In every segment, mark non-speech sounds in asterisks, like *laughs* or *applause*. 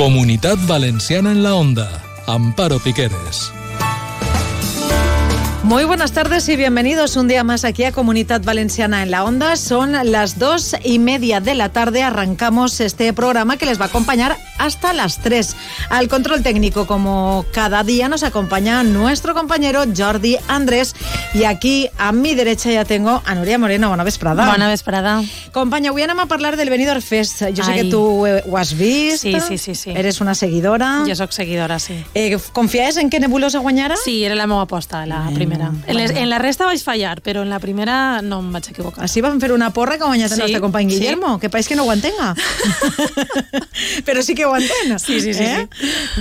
Comunidad Valenciana en la Onda. Amparo Piqueres. Muy buenas tardes y bienvenidos un día más aquí a Comunidad Valenciana en la Onda. Son las dos y media de la tarde. Arrancamos este programa que les va a acompañar hasta las tres. Al control técnico, como cada día, nos acompaña nuestro compañero Jordi Andrés. Y aquí a mi derecha ya tengo a Nuria Moreno. Bona vesprada. Bona vesprada. Companya, avui anem a hablar del Benidorm Fest. Jo sé Ai. que tu eh, ho has vist. Sí, sí, sí, sí. Eres una seguidora. Jo sóc seguidora, sí. Eh, confies en que Nebulosa guanyara? Sí, era la meva aposta, la primera. En, les, en la resta vaig fallar, però en la primera no em vaig equivocar. Així vam fer una porra que ha guanyat el Sí, nostre company sí. Guillermo, que pareix que no ho entenga. *laughs* *laughs* Però sí que ho entén. Sí, sí, sí, eh?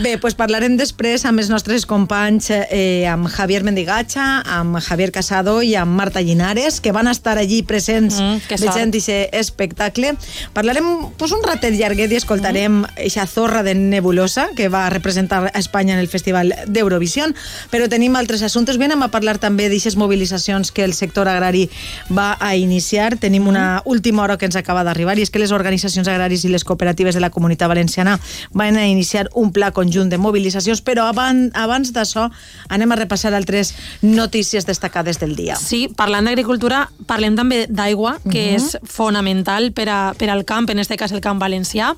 Bé, doncs parlarem després amb els nostres companys, eh, amb Javier Mendigatxa, amb Javier Casado i amb Marta Llinares, que van estar allí presents Mm, veient aquest espectacle. Parlarem pues, un ratet llarguet i escoltarem eixa zorra de Nebulosa, que va representar a Espanya en el Festival d'Eurovisió, però tenim altres assumptes. Bé, anem a parlar també d'aixes mobilitzacions que el sector agrari va a iniciar. Tenim una última hora que ens acaba d'arribar i és que les organitzacions agraris i les cooperatives de la comunitat valenciana van a iniciar un pla conjunt de mobilitzacions, però abans, abans d'això anem a repassar altres notícies destacades del dia. Sí, parlant d'agricultura, parlem també d'aigua, que és fonamental per, a, per al camp, en este cas el camp valencià,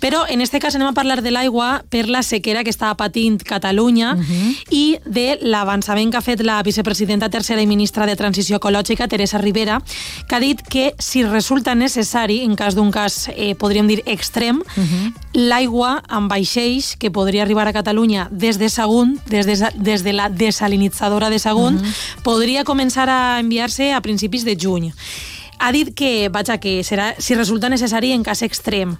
però en este cas anem a parlar de l'aigua per la sequera que està patint Catalunya i de l'avançament que ha fet la vicepresidenta tercera i ministra de Transició Ecològica, Teresa Rivera, que ha dit que si resulta necessari, en cas d'un cas, eh, podríem dir, extrem, l'aigua amb vaixells que podria arribar a Catalunya des de Sagunt, des de, des de la desalinitzadora de Sagunt, podria començar a enviar-se a principis de juny ha dit que, vaja, que serà si resulta necessari en cas extrem.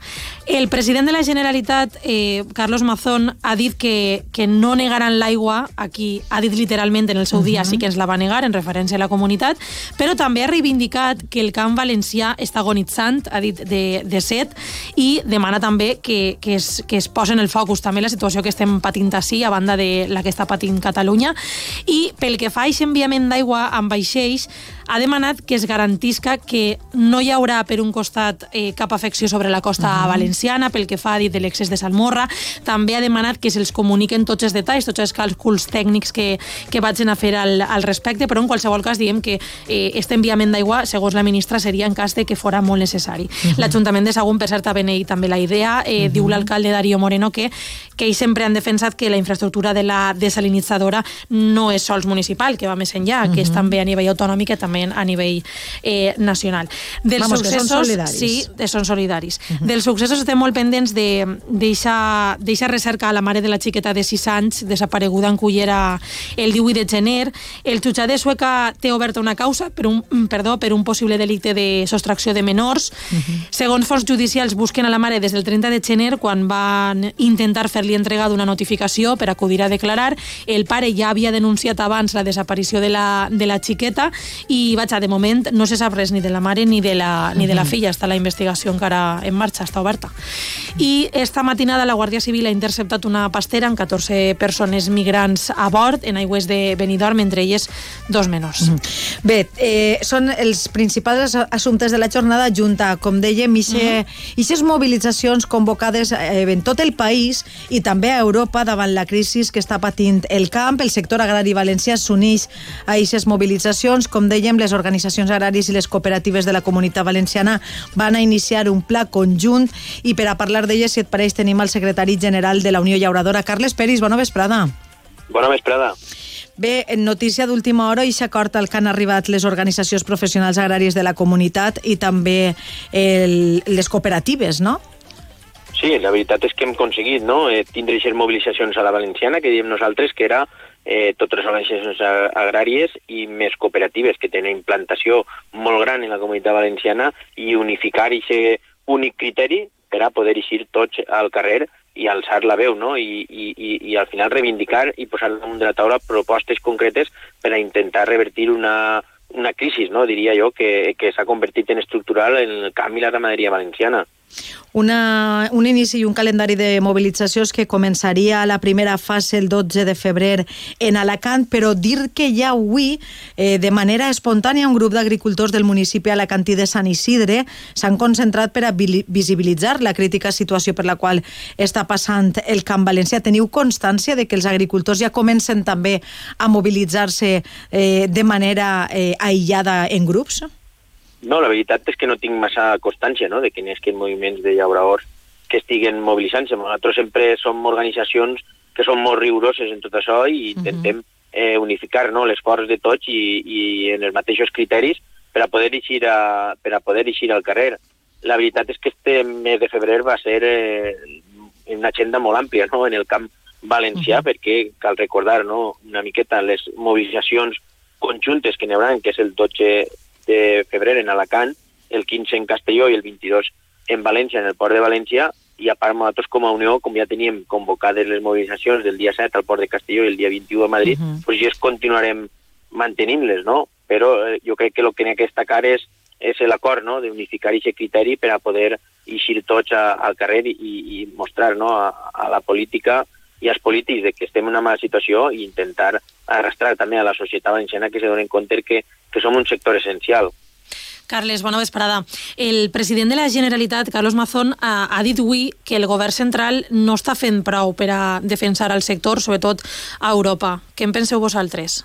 El president de la Generalitat, eh, Carlos Mazón, ha dit que, que no negaran l'aigua, aquí ha dit literalment en el seu dia, sí que ens la va negar en referència a la comunitat, però també ha reivindicat que el camp valencià està agonitzant, ha dit, de, de set, i demana també que, que, es, que es posi en el focus també la situació que estem patint així, a banda de la que està patint Catalunya, i pel que fa a aquest enviament d'aigua amb vaixells, ha demanat que es garantisca que no hi haurà, per un costat, eh, cap afecció sobre la costa uh -huh. valenciana, pel que fa, ha dit, de l'excés de salmorra. També ha demanat que se'ls comuniquen tots els detalls, tots els càlculs tècnics que, que vagin a fer al, al respecte, però en qualsevol cas diem que eh, este enviament d'aigua, segons la ministra, seria en cas de que fora molt necessari. Uh -huh. L'Ajuntament de Sagunt, per cert, ha beneït també la idea. Eh, uh -huh. Diu l'alcalde Darío Moreno que, que ells sempre han defensat que la infraestructura de la desalinitzadora no és sols municipal, que va més enllà, uh -huh. que és també a nivell autonòmic i també a nivell eh, nacional. Dels Vamos, que són successos, solidaris. Sí, eh, són solidaris. Uh -huh. Dels successos estem molt pendents d'eixa recerca a la mare de la xiqueta de 6 anys, desapareguda en Cullera el 18 de gener. El jutjat de Sueca té oberta una causa per un, mm, perdó, per un possible delicte de sostracció de menors. Uh -huh. Segons fons judicials, busquen a la mare des del 30 de gener, quan van intentar fer-li entrega d'una notificació per acudir a declarar. El pare ja havia denunciat abans la desaparició de la, de la xiqueta i, vaja, de moment no se sap res ni de la mare ni de la, ni de la filla. Està la investigació encara en marxa, està oberta. I esta matinada la Guàrdia Civil ha interceptat una pastera amb 14 persones migrants a bord en aigües de Benidorm, entre elles dos menors. Bé, eh, són els principals assumptes de la jornada junta, com dèiem, aquestes mobilitzacions convocades eh, en tot el país i també a Europa davant la crisi que està patint el camp. El sector agrari valencià s'uneix a aquestes mobilitzacions. Com dèiem, les organitzacions agràries i les cooperatives de la comunitat valenciana van a iniciar un pla conjunt i per a parlar d'elles, si et pareix, tenim el secretari general de la Unió Llauradora, Carles Peris. Bona vesprada. Bona vesprada. Bé, en notícia d'última hora, i acord al que han arribat les organitzacions professionals agràries de la comunitat i també el, les cooperatives, no? Sí, la veritat és que hem aconseguit no? eh, tindre aquestes mobilitzacions a la valenciana, que diem nosaltres que era eh, totes les organitzacions agràries i més cooperatives que tenen implantació molt gran en la comunitat valenciana i unificar aquest únic criteri per a poder eixir tots al carrer i alçar la veu, no? I, i, i, i al final reivindicar i posar damunt de la taula propostes concretes per a intentar revertir una, una crisi, no? diria jo, que, que s'ha convertit en estructural en el camp i la ramaderia valenciana. Una, un inici i un calendari de mobilitzacions que començaria la primera fase el 12 de febrer en Alacant, però dir que ja avui, eh, de manera espontània, un grup d'agricultors del municipi alacantí de Sant Isidre s'han concentrat per a visibilitzar la crítica situació per la qual està passant el Camp Valencià. Teniu constància de que els agricultors ja comencen també a mobilitzar-se eh, de manera eh, aïllada en grups? No, la veritat és que no tinc massa constància no, de quins que moviments de llauradors que estiguen mobilitzant-se. Nosaltres sempre som organitzacions que són molt rigoroses en tot això i intentem uh -huh. eh, unificar no, l'esforç de tots i, i en els mateixos criteris per a poder eixir, a, per a poder eixir al carrer. La veritat és que este mes de febrer va ser eh, una agenda molt àmplia no, en el camp valencià, uh -huh. perquè cal recordar no, una miqueta les mobilitzacions conjuntes que n'hi haurà, que és el 12 de febrer en Alacant, el 15 en Castelló i el 22 en València, en el port de València, i a part nosaltres com a Unió, com ja teníem convocades les mobilitzacions del dia 7 al port de Castelló i el dia 21 a Madrid, uh -huh. pues ja continuarem mantenint-les, no? Però eh, jo crec que el que n'hi ha que destacar és, és l'acord no? d'unificar aquest criteri per a poder eixir tots a, al carrer i, i mostrar no? a, a la política i als polítics de que estem en una mala situació i intentar arrastrar també a la societat valenciana que se donen compte que que som un sector essencial. Carles, bona vesprada. El president de la Generalitat, Carlos Mazón, ha, ha dit avui que el govern central no està fent prou per a defensar el sector, sobretot a Europa. Què en penseu vosaltres?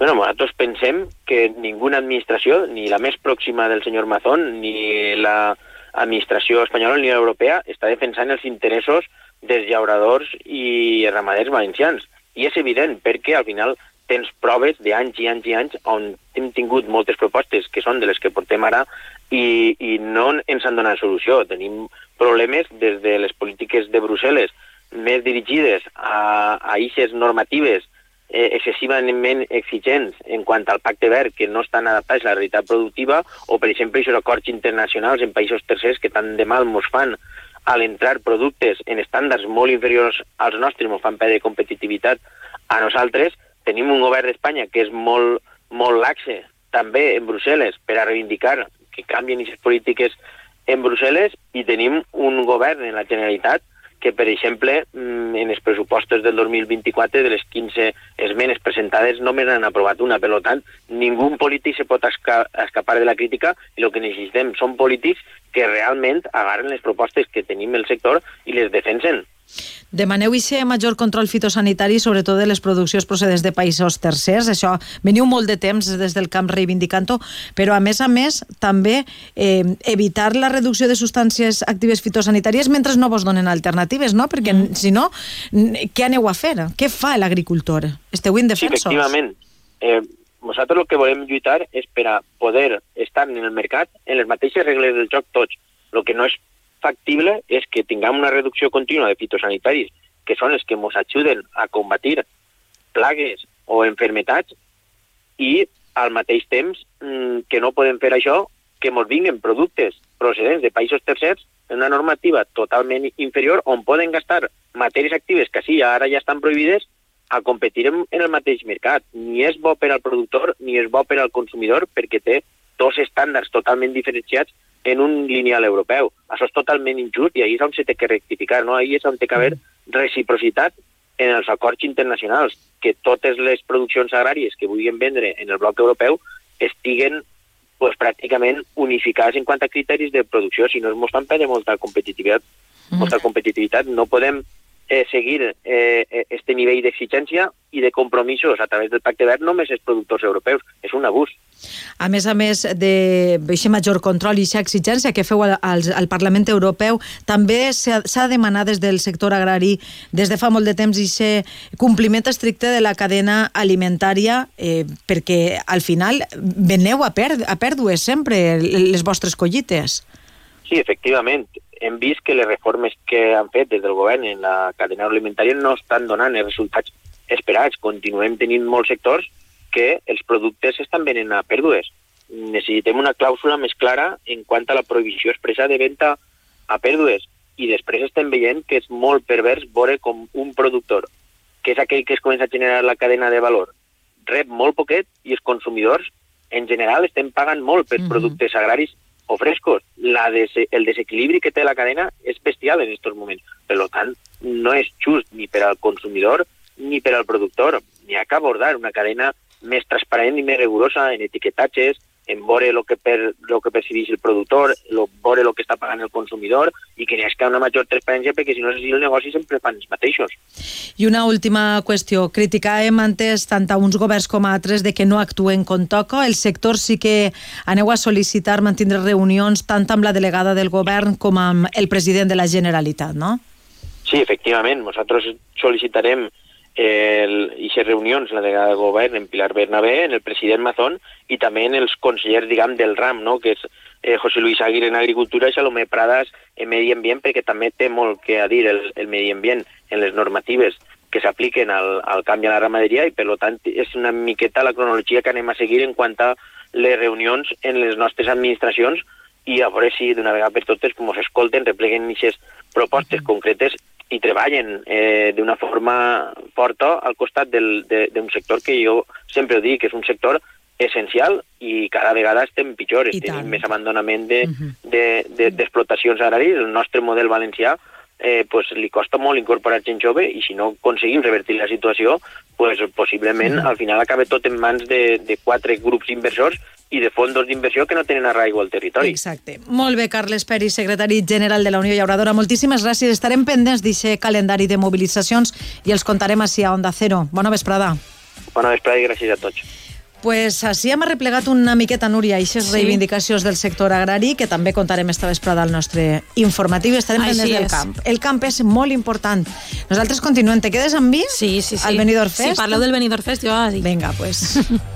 Bueno, nosaltres pensem que ninguna administració, ni la més pròxima del senyor Mazón, ni la administració espanyola ni l'europea, està defensant els interessos dels llauradors i ramaders valencians. I és evident, perquè al final tens proves d'anys i anys i anys on hem tingut moltes propostes que són de les que portem ara i, i no ens han donat solució. Tenim problemes des de les polítiques de Brussel·les més dirigides a, a eixes normatives eh, excessivament exigents en quant al pacte verd que no estan adaptats a la realitat productiva o, per exemple, aquests acords internacionals en països tercers que tant de mal ens fan a l'entrar productes en estàndards molt inferiors als nostres, ens fan perdre competitivitat a nosaltres tenim un govern d'Espanya que és molt, molt laxe, també en Brussel·les, per a reivindicar que canvien aquestes polítiques en Brussel·les, i tenim un govern en la Generalitat que, per exemple, mm, en els pressupostos del 2024, de les 15 esmenes presentades, només n'han aprovat una. Per tant, ningú polític se pot escapar de la crítica i el que necessitem són polítics que realment agarren les propostes que tenim el sector i les defensen. Demaneu ser major control fitosanitari, sobretot de les produccions procedents de països tercers. Això veniu molt de temps des del camp reivindicant-ho, però a més a més també eh, evitar la reducció de substàncies actives fitosanitàries mentre no vos donen alternatives, no? Perquè mm. si no, què aneu a fer? Què fa l'agricultor? Esteu indefensos? Sí, efectivament. Eh, nosaltres el que volem lluitar és per a poder estar en el mercat en les mateixes regles del joc tots. El que no és factible és que tinguem una reducció contínua de fitosanitaris, que són els que ens ajuden a combatir plagues o enfermetats, i al mateix temps mmm, que no podem fer això, que ens vinguen productes procedents de països tercers en una normativa totalment inferior on poden gastar matèries actives que sí, ara ja estan prohibides a competir en, en el mateix mercat. Ni és bo per al productor ni és bo per al consumidor perquè té dos estàndards totalment diferenciats en un lineal europeu. Això és totalment injust i ahir és on s'ha de rectificar, no? ahir és on té que haver reciprocitat en els acords internacionals, que totes les produccions agràries que vulguin vendre en el bloc europeu estiguen pues, pràcticament unificades en quant a criteris de producció, si no es mostren per molta competitivitat. Molta competitivitat. No podem eh, seguir eh, eh, este nivell d'exigència i de compromisos a través del Pacte Verd només els productors europeus. És un abús. A més a més d'aquest major control i aquesta exigència que feu al, al Parlament Europeu, també s'ha demanat des del sector agrari des de fa molt de temps i compliment estricte de la cadena alimentària eh, perquè al final veneu a, per, a pèrdues sempre les vostres collites. Sí, efectivament hem vist que les reformes que han fet des del govern en la cadena alimentària no estan donant els resultats esperats. Continuem tenint molts sectors que els productes estan venent a pèrdues. Necessitem una clàusula més clara en quant a la prohibició expressa de venda a pèrdues. I després estem veient que és molt pervers veure com un productor, que és aquell que es comença a generar la cadena de valor, rep molt poquet i els consumidors, en general, estem pagant molt per productes agraris o frescos. La des el desequilibri que té la cadena és bestial en aquests moments. Per tant, no és just ni per al consumidor ni per al productor. N'hi ha que abordar una cadena més transparent i més rigorosa en etiquetatges, en veure el que, per, lo que percibeix el productor, lo, veure el que està pagant el consumidor i que n'hi hagi una major transparència perquè si no si el negoci sempre fan els mateixos. I una última qüestió. Criticàvem antes tant a uns governs com a altres de que no actuen com toca. El sector sí que aneu a sol·licitar mantindre reunions tant amb la delegada del govern com amb el president de la Generalitat, no? Sí, efectivament. Nosaltres sol·licitarem el, aquestes reunions, la delegada de govern en Pilar Bernabé, en el president Mazón i també en els consellers, diguem, del RAM, no? que és eh, José Luis Aguirre en Agricultura i Salomé Pradas en Medi Ambient, perquè també té molt que a dir el, el medi ambient en les normatives que s'apliquen al, al canvi a la ramaderia i, per tant, és una miqueta la cronologia que anem a seguir en quant a les reunions en les nostres administracions i a veure si d'una vegada per totes ens escolten, repleguen aquestes propostes concretes i treballen eh, d'una forma forta al costat d'un sector que jo sempre dic que és un sector essencial i cada vegada estem pitjor, tenim més abandonament d'explotacions de, de, de, agràries. El nostre model valencià eh, pues, li costa molt incorporar gent jove i si no aconseguim revertir la situació, pues, possiblement al final acaba tot en mans de, de quatre grups inversors i de fons d'inversió que no tenen arraigo al territori. Exacte. Molt bé, Carles Peri, secretari general de la Unió Llauradora. Moltíssimes gràcies. Estarem pendents d'aquest calendari de mobilitzacions i els contarem així a Onda Cero. Bona vesprada. Bona vesprada i gràcies a tots. Pues així hem arreplegat una miqueta, Núria, aquestes sí. reivindicacions del sector agrari, que també contarem esta vesprada al nostre informatiu i estarem pendents del camp. El camp és molt important. Nosaltres continuem. Te quedes amb mi? Sí, sí, sí. Al Benidorm Fest? Sí, parleu del Benidorm Fest, jo ara dic. Vinga, pues... *laughs*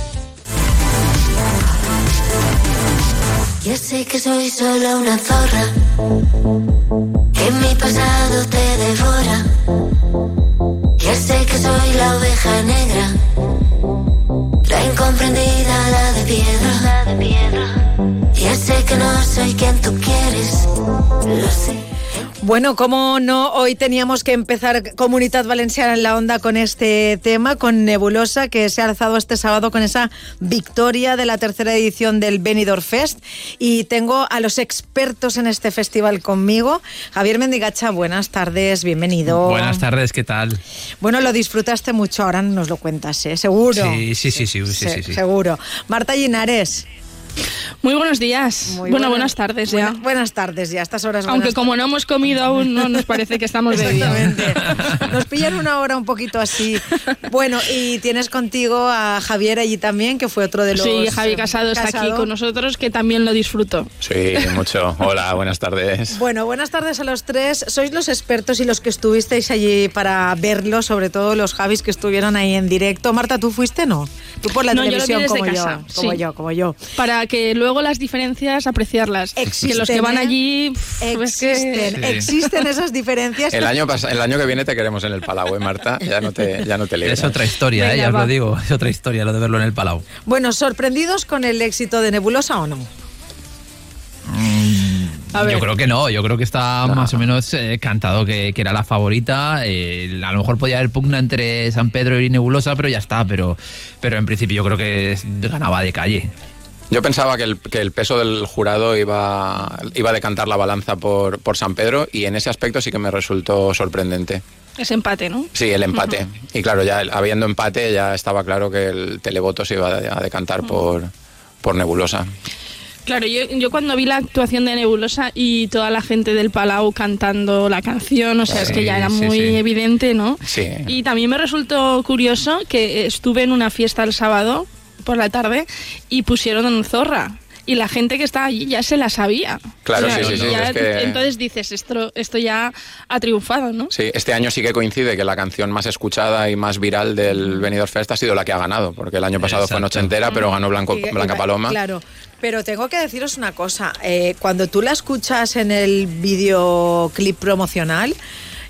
Ya sé que soy solo una zorra, que mi pasado te devora. Ya sé que soy la oveja negra, la incomprendida, la de piedra. La de piedra. Ya sé que no soy quien tú quieres, lo sé. Bueno, como no, hoy teníamos que empezar Comunidad Valenciana en la Onda con este tema, con Nebulosa, que se ha alzado este sábado con esa victoria de la tercera edición del Benidorm Fest. Y tengo a los expertos en este festival conmigo. Javier Mendigacha, buenas tardes, bienvenido. Buenas tardes, ¿qué tal? Bueno, lo disfrutaste mucho, ahora nos lo cuentas, ¿eh? Seguro. Sí, sí, sí, sí, sí, sí, sí. Seguro. Marta Linares. Muy buenos días. Muy bueno, buenas, tardes ya. Buenas, tardes ya, estas horas. Aunque como no hemos comido aún, no nos parece que estamos de día. Nos pillan una hora un poquito así. Bueno, y tienes contigo a Javier allí también, que fue otro de los... Sí, Javi Casado, está aquí con nosotros, que también lo disfruto. Sí, mucho. Hola, buenas tardes. Bueno, buenas tardes a los tres. Sois los expertos y los que estuvisteis allí para verlo, sobre todo los Javis que estuvieron ahí en directo. Marta, ¿tú fuiste no? Tú por la televisión como yo, como yo, como yo. Para que luego las diferencias apreciarlas. Existen, que los que van allí existen, existen esas diferencias. El año el año que viene te queremos en el Palau, ¿eh, Marta? Ya no te ya no te Es otra historia, ¿eh? ya os lo digo, es otra historia lo de verlo en el Palau. Bueno, sorprendidos con el éxito de Nebulosa o no? Yo creo que no, yo creo que está más o menos eh, cantado que, que, era la favorita. Eh, a lo mejor podía haber pugna entre San Pedro y Nebulosa, pero ya está. Pero, pero en principio yo creo que ganaba de calle. Yo pensaba que el, que el, peso del jurado iba, iba a decantar la balanza por, por San Pedro y en ese aspecto sí que me resultó sorprendente. Es empate, ¿no? Sí, el empate. Y claro, ya habiendo empate ya estaba claro que el televoto se iba a decantar por, por Nebulosa. Claro, yo, yo, cuando vi la actuación de Nebulosa y toda la gente del Palau cantando la canción, o sea, sí, es que ya era muy sí, sí. evidente, ¿no? Sí. Y también me resultó curioso que estuve en una fiesta el sábado por la tarde y pusieron Zorra. y la gente que estaba allí ya se la sabía. Claro, O sea, sí, sí, sí, ya- es que- Entonces dices, esto, esto ya ha triunfado, ¿no? Sí, este año sí que coincide que la canción más escuchada y más viral del Benidorm Fest ha sido la que ha ganado, porque el año pasado fue Noche. Entera, pero ganó Blanco, Y- y- Blanca Paloma. Claro. Pero tengo que deciros una cosa. eh, cuando tú la escuchas en el videoclip promocional,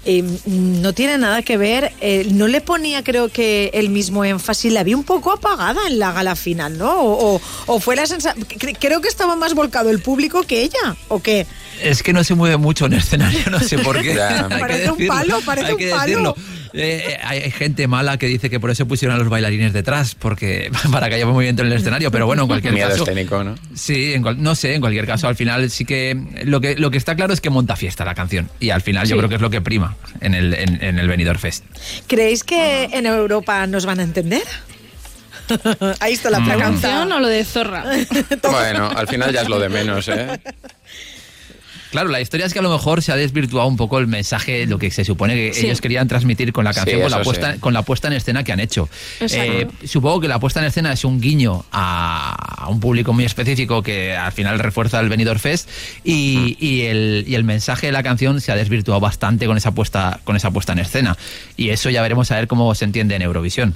eh, no tiene nada que ver. eh, no le ponía, creo que, el mismo énfasis. La vi un poco apagada en la gala final, ¿no? O, o- o fue la sensación. Creo que estaba más volcado el público que ella. ¿O qué? Es que no se mueve mucho en escenario, no sé por qué. *laughs* Parece un palo, parece hay un palo. decirlo. Eh, eh, hay gente mala que dice que por eso pusieron a los bailarines detrás, porque *laughs* para que haya movimiento en el escenario, pero bueno, en cualquier Miedo caso. escénico, ¿no? Sí, en cual- no sé, en cualquier caso, al final sí que lo que lo que está claro es que monta fiesta la canción y al final yo creo que es lo que prima en el en, en el Benidorm Fest. ¿Creéis que en Europa nos van a entender? *laughs* Ahí está la ¿La pregunta. canción o lo de Zorra? *laughs* Bueno, al final ya es lo de menos, ¿eh? Claro, la historia es que a lo mejor se ha desvirtuado un poco el mensaje, lo que se supone que Sí. ellos querían transmitir con la Sí, canción, con, la puesta, sí. con la puesta en escena que han hecho. Eh, supongo que la puesta en escena es un guiño a, a un público muy específico que al final refuerza el Benidorm Fest y, y el, y el mensaje de la canción se ha desvirtuado bastante con esa puesta con esa puesta en escena. Y eso ya veremos a ver cómo se entiende en Eurovisión.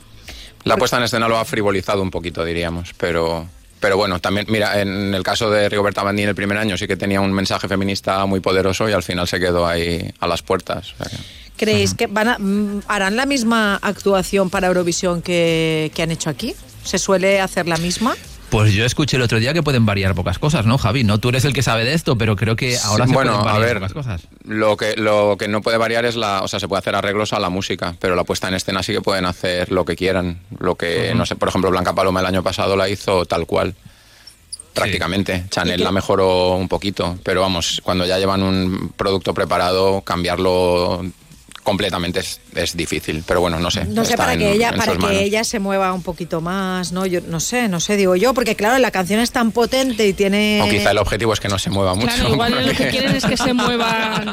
La puesta en escena lo ha frivolizado un poquito, diríamos, pero... Pero bueno, también, mira, en el caso de Rigoberta Bandini el primer año sí que tenía un mensaje feminista muy poderoso y al final se quedó ahí a las puertas. o sea que- ¿Creéis que van a- mm, harán la misma actuación para Eurovisión que, que han hecho aquí? ¿Se suele hacer la misma? Pues yo escuché el otro día que pueden variar pocas cosas, ¿no, Javi? No tú eres el que sabe de esto, pero creo que ahora Sí, se bueno, pueden a variar ver, pocas cosas. Lo que, lo que no puede variar es la, o sea, se puede hacer arreglos a la música, pero la puesta en escena sí que pueden hacer lo que quieran. Lo que, no sé, por ejemplo, Blanca Paloma el año pasado la hizo tal cual. Prácticamente. Chanel la mejoró un poquito, pero vamos, cuando ya llevan un producto preparado, cambiarlo completamente es, es difícil. Pero bueno, no sé. No sé, para en- que ella en para que ella se mueva un poquito más, ¿no? Yo no sé, no sé, digo yo, porque claro, la canción es tan potente y tiene... O quizá el objetivo es que no se mueva mucho. Claro, igual lo que *laughs* quieren es que se muevan.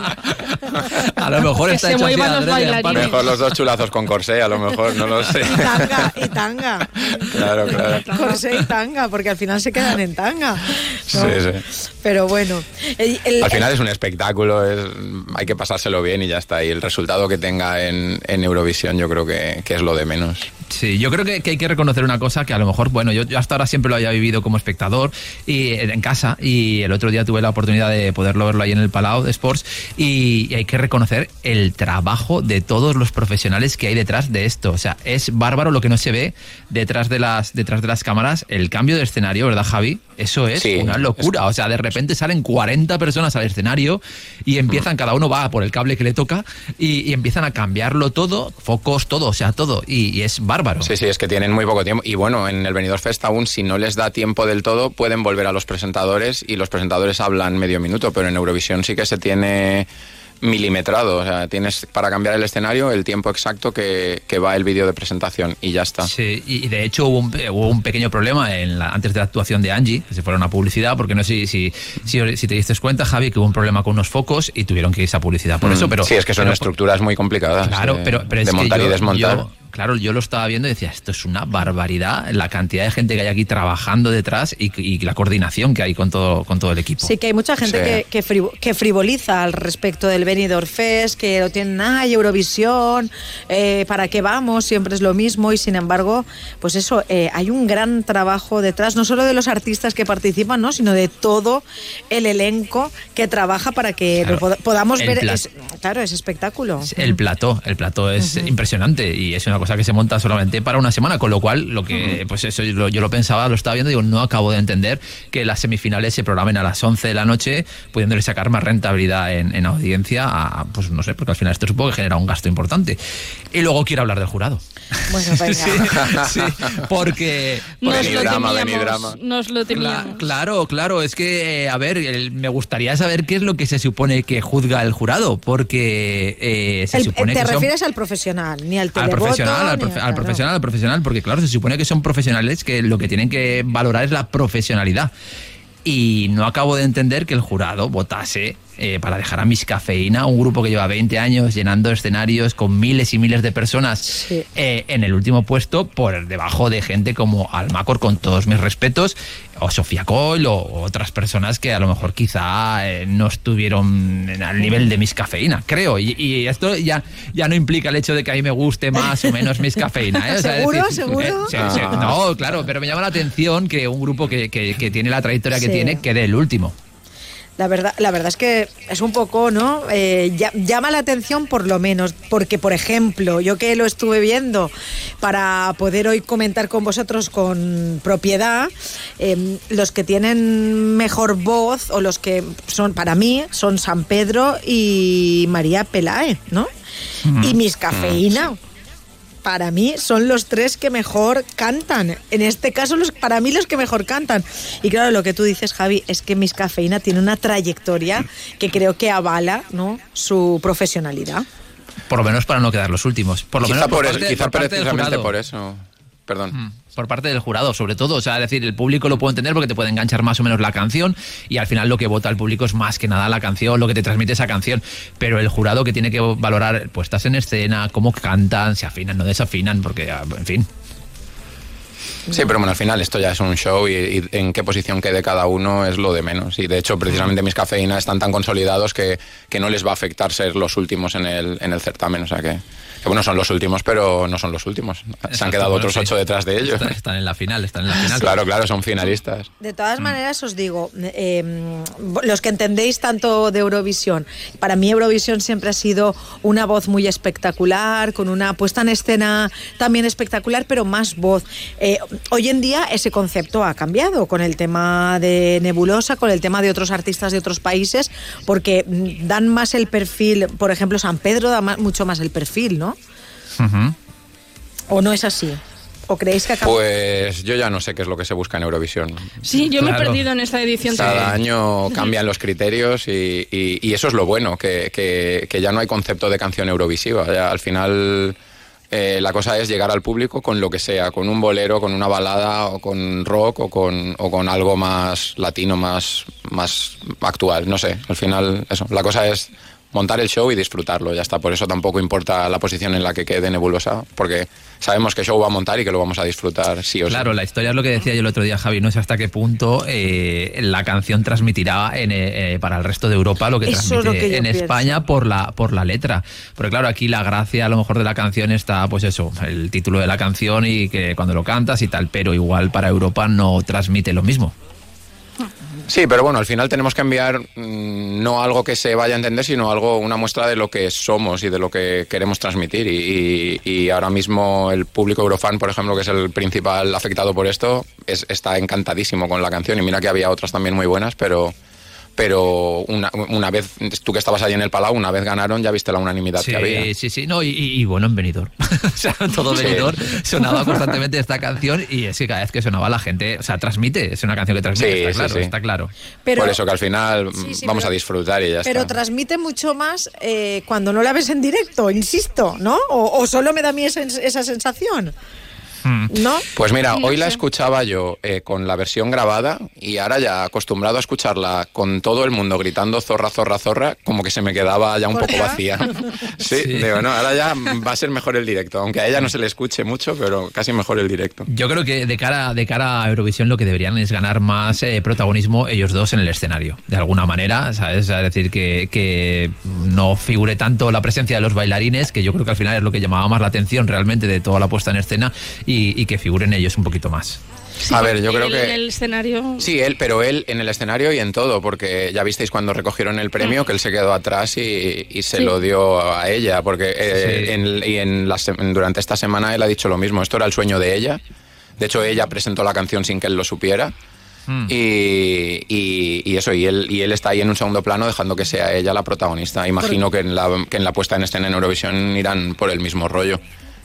A lo mejor Que está se hecho así muevan los bailarines. Amparo. Mejor los dos chulazos con corsé, a lo mejor, no lo sé. Y tanga, y tanga. Claro, claro. Corsé y tanga, porque al final se quedan en tanga. ¿no? Sí, sí. Pero bueno. el- Al final es un espectáculo, es, hay que pasárselo bien y ya está. Y el resultado que tenga en, en Eurovisión yo creo que es lo de menos. Sí, yo creo que, que hay que reconocer una cosa que a lo mejor, bueno, yo, yo hasta ahora siempre lo había vivido como espectador y en casa y el otro día tuve la oportunidad de poderlo verlo ahí en el Palau de Sports y, y hay que reconocer el trabajo de todos los profesionales que hay detrás de esto. O sea, es bárbaro lo que no se ve detrás de las detrás de las cámaras, el cambio de escenario, ¿verdad, Javi? Eso es Sí, una locura. O sea, de repente salen 40 personas al escenario y empiezan, cada uno va por el cable que le toca y, y empiezan a cambiarlo todo, focos, todo, o sea, todo. Y, y es bárbaro. Sí, sí, es que tienen muy poco tiempo. Y bueno, en el Benidorm Fest aún si no les da tiempo del todo, pueden volver a los presentadores y los presentadores hablan medio minuto, pero en Eurovisión sí que se tiene milimetrado. O sea, tienes para cambiar el escenario el tiempo exacto que, que va el vídeo de presentación y ya está. Sí, y y de hecho hubo un, hubo un pequeño problema en la- antes de la actuación de Angie, que se fueron a publicidad, porque no sé si, si, si te diste cuenta, Javi, que hubo un problema con unos focos y tuvieron que irse a publicidad por Mm, eso. Pero, sí, es que son pero- estructuras muy complicadas. Claro, de, pero, pero es de que montar yo- y desmontar. yo- claro, yo lo estaba viendo y decía, esto es una barbaridad, la cantidad de gente que hay aquí trabajando detrás y, y la coordinación que hay con todo, con todo el equipo. Sí, que hay mucha gente Sí. que, que, frivo- que frivoliza al respecto del Benidorm Fest, que lo tienen, ay, Eurovisión, eh, ¿para qué vamos? Siempre es lo mismo y sin embargo, pues eso, eh, hay un gran trabajo detrás, no solo de los artistas que participan, ¿no? sino de todo el elenco que trabaja para que Claro. lo pod- podamos ver, es- claro, es espectáculo. El plató, el plató es impresionante y es una cosa que se monta solamente para una semana, con lo cual lo que pues eso yo lo, yo lo pensaba, lo estaba viendo y digo, no acabo de entender que las semifinales se programen a las 11 de la noche, pudiéndole sacar más rentabilidad en, en audiencia, a, pues no sé, porque al final esto supongo que genera un gasto importante. Y luego quiero hablar del jurado. Bueno, *laughs* venga. Sí, sí, porque, Nos lo drama, temíamos. drama. Nos lo Cla- claro, claro, es que, eh, a ver, el- me gustaría saber qué es lo que se supone que juzga el jurado, porque eh, se El- supone te que son- refieres al profesional, ni al al profesional, al, profe- al profesional, al profesional, porque claro, se supone que son profesionales que lo que tienen que valorar es la profesionalidad. Y no acabo de entender que el jurado votase eh, para dejar a Miss Cafeína, un grupo que lleva 20 años llenando escenarios con miles y miles de personas eh, en el último puesto, por debajo de gente como Almacor, con todos mis respetos, o Sofía Cole, o, otras personas que a lo mejor quizá eh, no estuvieron al nivel de Miss Cafeína, creo. Y, esto ya, ya no implica el hecho de que a mí me guste más o menos Miss Cafeína. *laughs* ¿Seguro? ¿Seguro? no, claro, pero me llama la atención que un grupo que, tiene la trayectoria que tiene quede el último. La verdad, la verdad es que es un poco, ¿no? Eh, llama la atención por lo menos, porque, por ejemplo, yo que lo estuve viendo para poder hoy comentar con vosotros con propiedad, em, los que tienen mejor voz o los que son, para mí, son San Pedro y María Pelae, ¿no? Y Mis Cafeína para mí son los tres que mejor cantan. En este caso, los, para mí los que mejor cantan. Y claro, lo que tú dices, Javi, es que Miss Cafeína tiene una trayectoria que creo que avala ¿no? su profesionalidad. Por lo menos para no quedar los últimos. Por lo quizá menos por, quizá precisamente por eso. Perdón. Mm, por parte del jurado, sobre todo. O sea, decir, el público lo puede entender porque te puede enganchar más o menos la canción y al final lo que vota el público es más que nada la canción, lo que te transmite esa canción. Pero el jurado que tiene que valorar puestas en escena, cómo cantan, se afinan, no desafinan, porque, ah, en fin. Sí, pero bueno, al final esto ya es un show y, en qué posición quede cada uno es lo de menos. Y de hecho, precisamente mis cafeínas están tan consolidados que, que no les va a afectar ser los últimos en el, en el certamen. O sea que que bueno, son los últimos, pero no son los últimos. Se han quedado otros ocho detrás de ellos. Están, en la final, están en la final. Claro, claro, son finalistas. De todas mm. maneras, os digo, em, los que entendéis tanto de Eurovisión, para mí Eurovisión siempre ha sido una voz muy espectacular, con una puesta en escena también espectacular, pero más voz. Eh, hoy en día ese concepto ha cambiado con el tema de Nebulosa, con el tema de otros artistas de otros países, porque mm, dan más el perfil, por ejemplo, San Pedro da mucho más el perfil, ¿no? ¿O no es así? ¿O creéis que Pues yo ya no sé qué es lo que se busca en Eurovisión. Sí, yo me he perdido en esta edición. Cada año cambian los criterios y, eso es lo bueno, que, ya no hay concepto de canción eurovisiva. al final eh, la cosa es llegar al público con lo que sea, con un bolero, con una balada o con rock o con, o con algo más latino, más, más actual. No sé, al final eso. La cosa es montar el show y disfrutarlo, ya está. Por eso tampoco importa la posición en la que quede Nebulosa, porque sabemos que show va a montar y que lo vamos a disfrutar sí o sí. Claro, la historia es lo que decía yo el otro día, Javi, no sé hasta qué punto eh, la canción transmitirá eh, para el resto de Europa lo que transmite en España por la, por la letra. Porque claro, aquí la gracia a lo mejor de la canción está, pues eso, el título de la canción y que cuando lo cantas y tal, pero igual para Europa no transmite lo mismo. Sí, pero bueno, al final tenemos que enviar mm, no algo que se vaya a entender, sino algo, una muestra de lo que somos y de lo que queremos transmitir. Y, ahora mismo el público Eurofan, por ejemplo, que es el principal afectado por esto, está encantadísimo con la canción. Y mira que había otras también muy buenas, pero pero una, una, vez, tú que estabas ahí en el Palau, una vez ganaron, ya viste la unanimidad que había. Sí, sí, no, y, bueno, en Benidorm. *laughs* o sea, todo Benidorm sonaba constantemente esta canción y es que cada vez que sonaba la gente, o sea, transmite, es una canción que transmite, está, claro, está claro. Por eso que al final vamos a disfrutar y ya está. Pero transmite mucho más eh, cuando no la ves en directo, insisto, ¿no? O, solo me da a mí esa, esa sensación. Hmm. ¿No? Pues mira, hoy la escuchaba yo eh, con la versión grabada y ahora ya acostumbrado a escucharla con todo el mundo gritando zorra, zorra, zorra, como que se me quedaba ya un poco vacía. *laughs* sí, digo, no, ahora ya va a ser mejor el directo, aunque a ella no se le escuche mucho, pero casi mejor el directo. Yo creo que de cara, de cara a Eurovisión lo que deberían es ganar más eh, protagonismo ellos dos en el escenario, de alguna manera, ¿sabes? Es decir, que, que no figure tanto la presencia de los bailarines, que yo creo que al final es lo que llamaba más la atención realmente de toda la puesta en escena y, que figuren ellos un poquito más. a ver, yo creo que. En el escenario. Sí, él, pero él en el escenario y en todo, porque ya visteis cuando recogieron el premio que él se quedó atrás y, se lo dio a ella, porque eh, y en durante esta semana él ha dicho lo mismo. Esto era el sueño de ella. De hecho, ella presentó la canción sin que él lo supiera. Hmm. Y, eso, y él, y él está ahí en un segundo plano dejando que sea ella la protagonista. Imagino que en, la, que en la puesta en escena en Eurovisión irán por el mismo rollo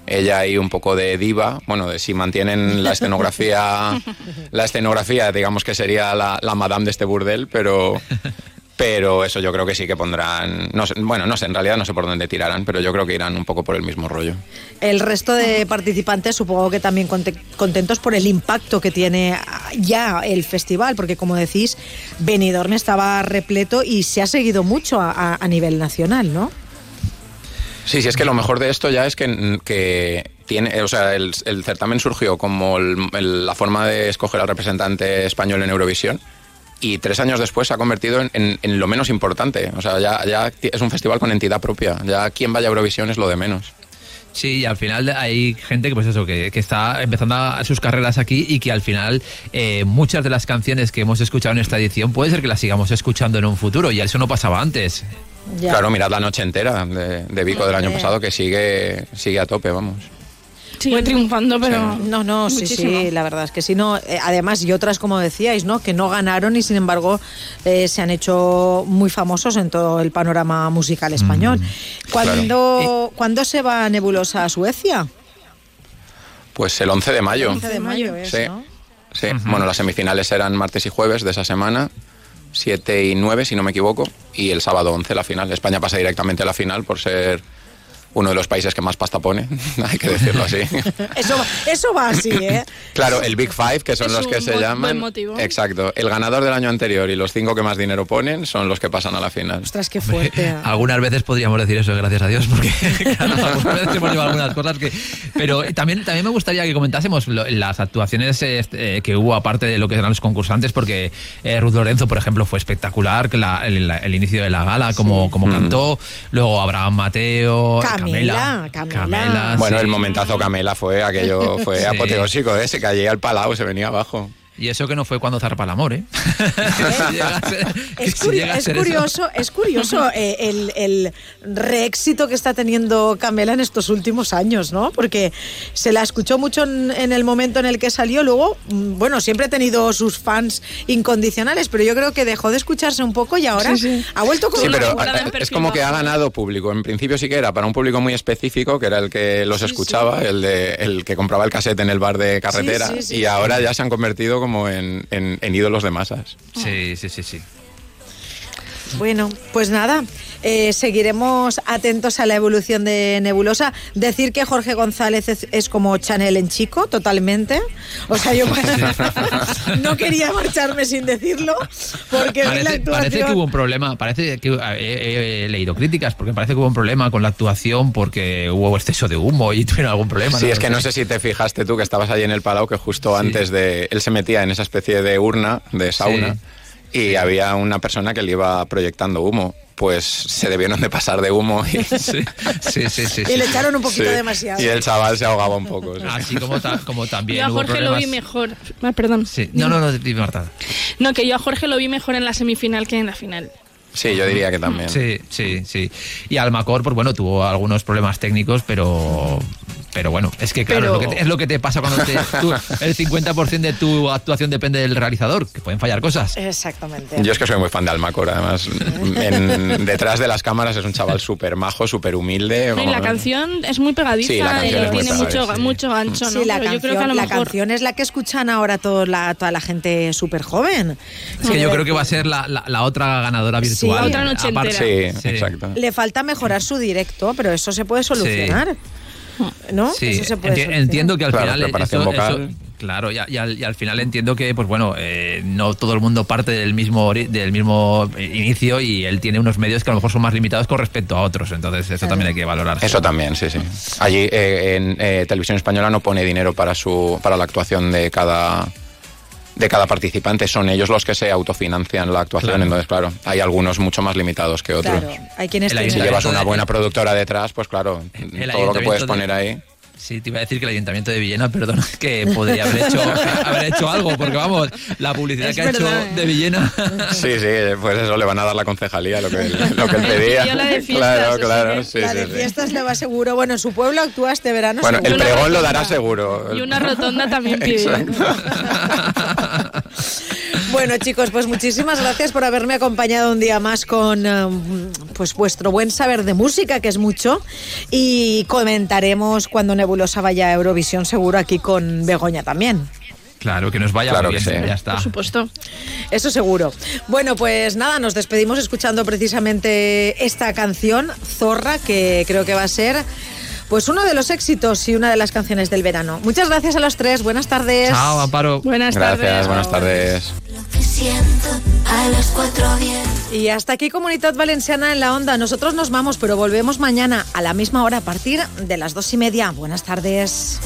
ella hay un poco de diva, bueno, de si mantienen la escenografía, *laughs* la escenografía, digamos que sería la, la madame de este burdel, pero, Pero eso yo creo que sí que pondrán. No sé, bueno, no sé, en realidad no sé por dónde tirarán, pero yo creo que irán un poco por el mismo rollo. El resto de participantes supongo que también conte- contentos por el impacto que tiene ya el festival, porque como decís, Benidorm estaba repleto y se ha seguido mucho a nivel nacional, ¿no? Sí, sí, es que lo mejor de esto ya es que, que tiene, o sea, el, certamen surgió como el- la forma de escoger al representante español en Eurovisión y tres años después se ha convertido en lo menos importante. O sea, ya, ya es un festival con entidad propia. Ya quien vaya a Eurovisión es lo de menos. Sí, y al final hay gente que pues eso, que, que está empezando a- sus carreras aquí y que al final eh, muchas de las canciones que hemos escuchado en esta edición puede ser que las sigamos escuchando en un futuro y eso no pasaba antes. Ya. Claro, mirad la noche entera de, de Vico del año Hombre. pasado que sigue, sigue a tope, vamos. Sigue triunfando, pero. No, no, sí, muchísimo. sí, la verdad es que sí, no. eh, además, y otras, como decíais, ¿no? Que no ganaron y sin embargo eh, se han hecho muy famosos en todo el panorama musical español. ¿Cuándo, ¿Cuándo se va Nebulosa a Suecia? Pues el 11 de mayo. 11 de mayo es, Sí. ¿no? Sí, bueno, las semifinales eran martes y jueves de esa semana, 7 y 9 si no me equivoco, y el sábado 11 la final. España pasa directamente a la final por ser uno de los países que más pasta pone, *laughs* hay que decirlo así. Eso, eso va así, ¿eh? *laughs* Claro, el Big Five, que son Es los que un se llaman. buen motivo. Exacto. El ganador del año anterior y los cinco que más dinero ponen son los que pasan a la final. Ostras, qué fuerte. *laughs* Algunas veces podríamos decir eso, gracias a Dios, porque claro, algunas veces hemos llevado algunas cosas que... Pero también, también me gustaría que comentásemos lo- las actuaciones eh, que hubo aparte de lo que eran los concursantes, porque eh, Ruth Lorenzo, por ejemplo, fue espectacular la- el, el inicio de la gala, como, como cantó, luego Abraham Mateo, Camela, Camela, Camela. Bueno, sí. el momentazo Camela fue aquello, fue *laughs* Sí. apoteósico, ¿eh? Se caía al palau, se venía abajo. Y eso que no fue cuando zarpa el amor, ¿eh? *laughs* A Es, a curioso, es curioso eh, el, el reéxito que está teniendo Camela en estos últimos años, ¿no? Porque se la escuchó mucho en, en el momento en el que salió, luego, mm, bueno, siempre ha tenido sus fans incondicionales, pero yo creo que dejó de escucharse un poco y ahora ha vuelto con Sí, una pero temporada en eh, es como que ha ganado público. En principio sí que era para un público muy específico, que era el que los escuchaba, El, de, el que compraba el cassette en el bar de carretera. sí, sí, y ahora ya se han convertido como en, en- en ídolos de masas. Sí, sí, sí, sí. Bueno, pues nada, eh, seguiremos atentos a la evolución de Nebulosa. Decir que Jorge González es, es como Chanel en chico, totalmente. O sea, yo *laughs* *laughs* no quería marcharme sin decirlo, porque vi la Parece, actuación. parece que hubo un problema, parece que eh, he leído críticas, porque parece que hubo un problema con la actuación porque hubo exceso de humo y *laughs* tuvieron algún problema. Sí, es que no sé si te fijaste tú que estabas allí en el Palau, que justo antes de... Él se metía en esa especie de urna, de sauna, y había una persona que le iba proyectando humo. Pues se debieron de pasar de humo y, *laughs* Sí, sí, sí. sí, Y le echaron un poquito Sí. demasiado. y el chaval se ahogaba un poco. sí. Así como, ta- como también Yo a hubo Jorge lo vi mejor. Ah, perdón. Sí. No, no, no, dime, Marta. No, que yo a Jorge lo vi mejor en la semifinal que en la final. Sí, yo diría que también. Sí, sí, sí. Y Almacor, pues bueno, tuvo algunos problemas técnicos, pero pero bueno, es que claro, Pero- es, lo que te, es lo que te pasa cuando te- tú- *laughs* el 50% de tu actuación depende del realizador, que pueden fallar cosas. Exactamente. Yo es que soy muy fan de Almacor, además. En- detrás de las cámaras es un chaval súper majo, súper humilde. No, y como- la canción es muy pegadiza Sí, la canción y es muy tiene mucho, sí. mucho gancho, ¿no? Sí, la, Pero yo creo que a canción, lo la mejor... canción es la que escuchan ahora todo la- toda la gente súper joven. Es que yo creo que va a ser la, la- la otra ganadora Sí, virtual. la otra noche Aparte- Sí, Sí. exacto. Le falta mejorar su directo, pero eso se puede solucionar. ¿No? Sí, Eso se puede enti- solucionar. entiendo que al Claro, final preparación eso- vocal. eso- claro, y, al, y al final entiendo que, pues bueno, eh, no todo el mundo parte del mismo del mismo eh, inicio y él tiene unos medios que a lo mejor son más limitados con respecto a otros. Entonces eso también hay que valorar. Eso también, sí, sí. Allí eh, en eh, Televisión Española no pone dinero para su para la actuación de cada de cada participante, son ellos los que se autofinancian la actuación, Claro. entonces claro, hay algunos mucho más limitados que otros. Claro, hay quienes Si llevas una de- buena productora detrás, pues claro, El todo lo que puedes ayuntamiento de- poner ahí. Sí, te iba a decir que el Ayuntamiento de Villena, *laughs* perdona, que podría haber hecho, *laughs* haber hecho algo, porque vamos, la publicidad Es que ha verdad, hecho ¿eh? de Villena. *laughs* Sí, sí, pues eso le van a dar la concejalía, lo que él, lo que él pedía. pidió la de fiestas, claro, claro, que- sí, la sí, de sí. fiestas le va seguro. Bueno, en su pueblo actúa este verano. Bueno, seguro. el pregón lo dará seguro. Y una rotonda también pidió. Bueno, chicos, pues muchísimas gracias por haberme acompañado un día más con eh, pues vuestro buen saber de música, que es mucho. Y comentaremos cuando Nebulosa vaya a Eurovisión, seguro aquí con Begoña también. Claro, que nos vaya Claro que sí. ya está. Por supuesto. Eso seguro. Bueno, pues nada, nos despedimos escuchando precisamente esta canción, Zorra, que creo que va a ser pues uno de los éxitos y una de las canciones del verano. Muchas gracias a los tres. Buenas tardes. Chao, Amparo. Buenas Gracias, tardes. buenas tardes. Siento a las. Y hasta aquí Comunidad Valenciana en la Onda. Nosotros nos vamos, pero volvemos mañana a la misma hora a partir de las dos y media. Buenas tardes.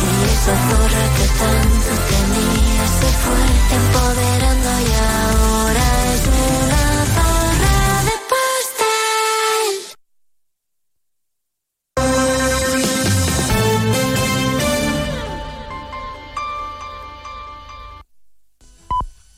Y esa zorra que tanto tenía se fue empoderando ya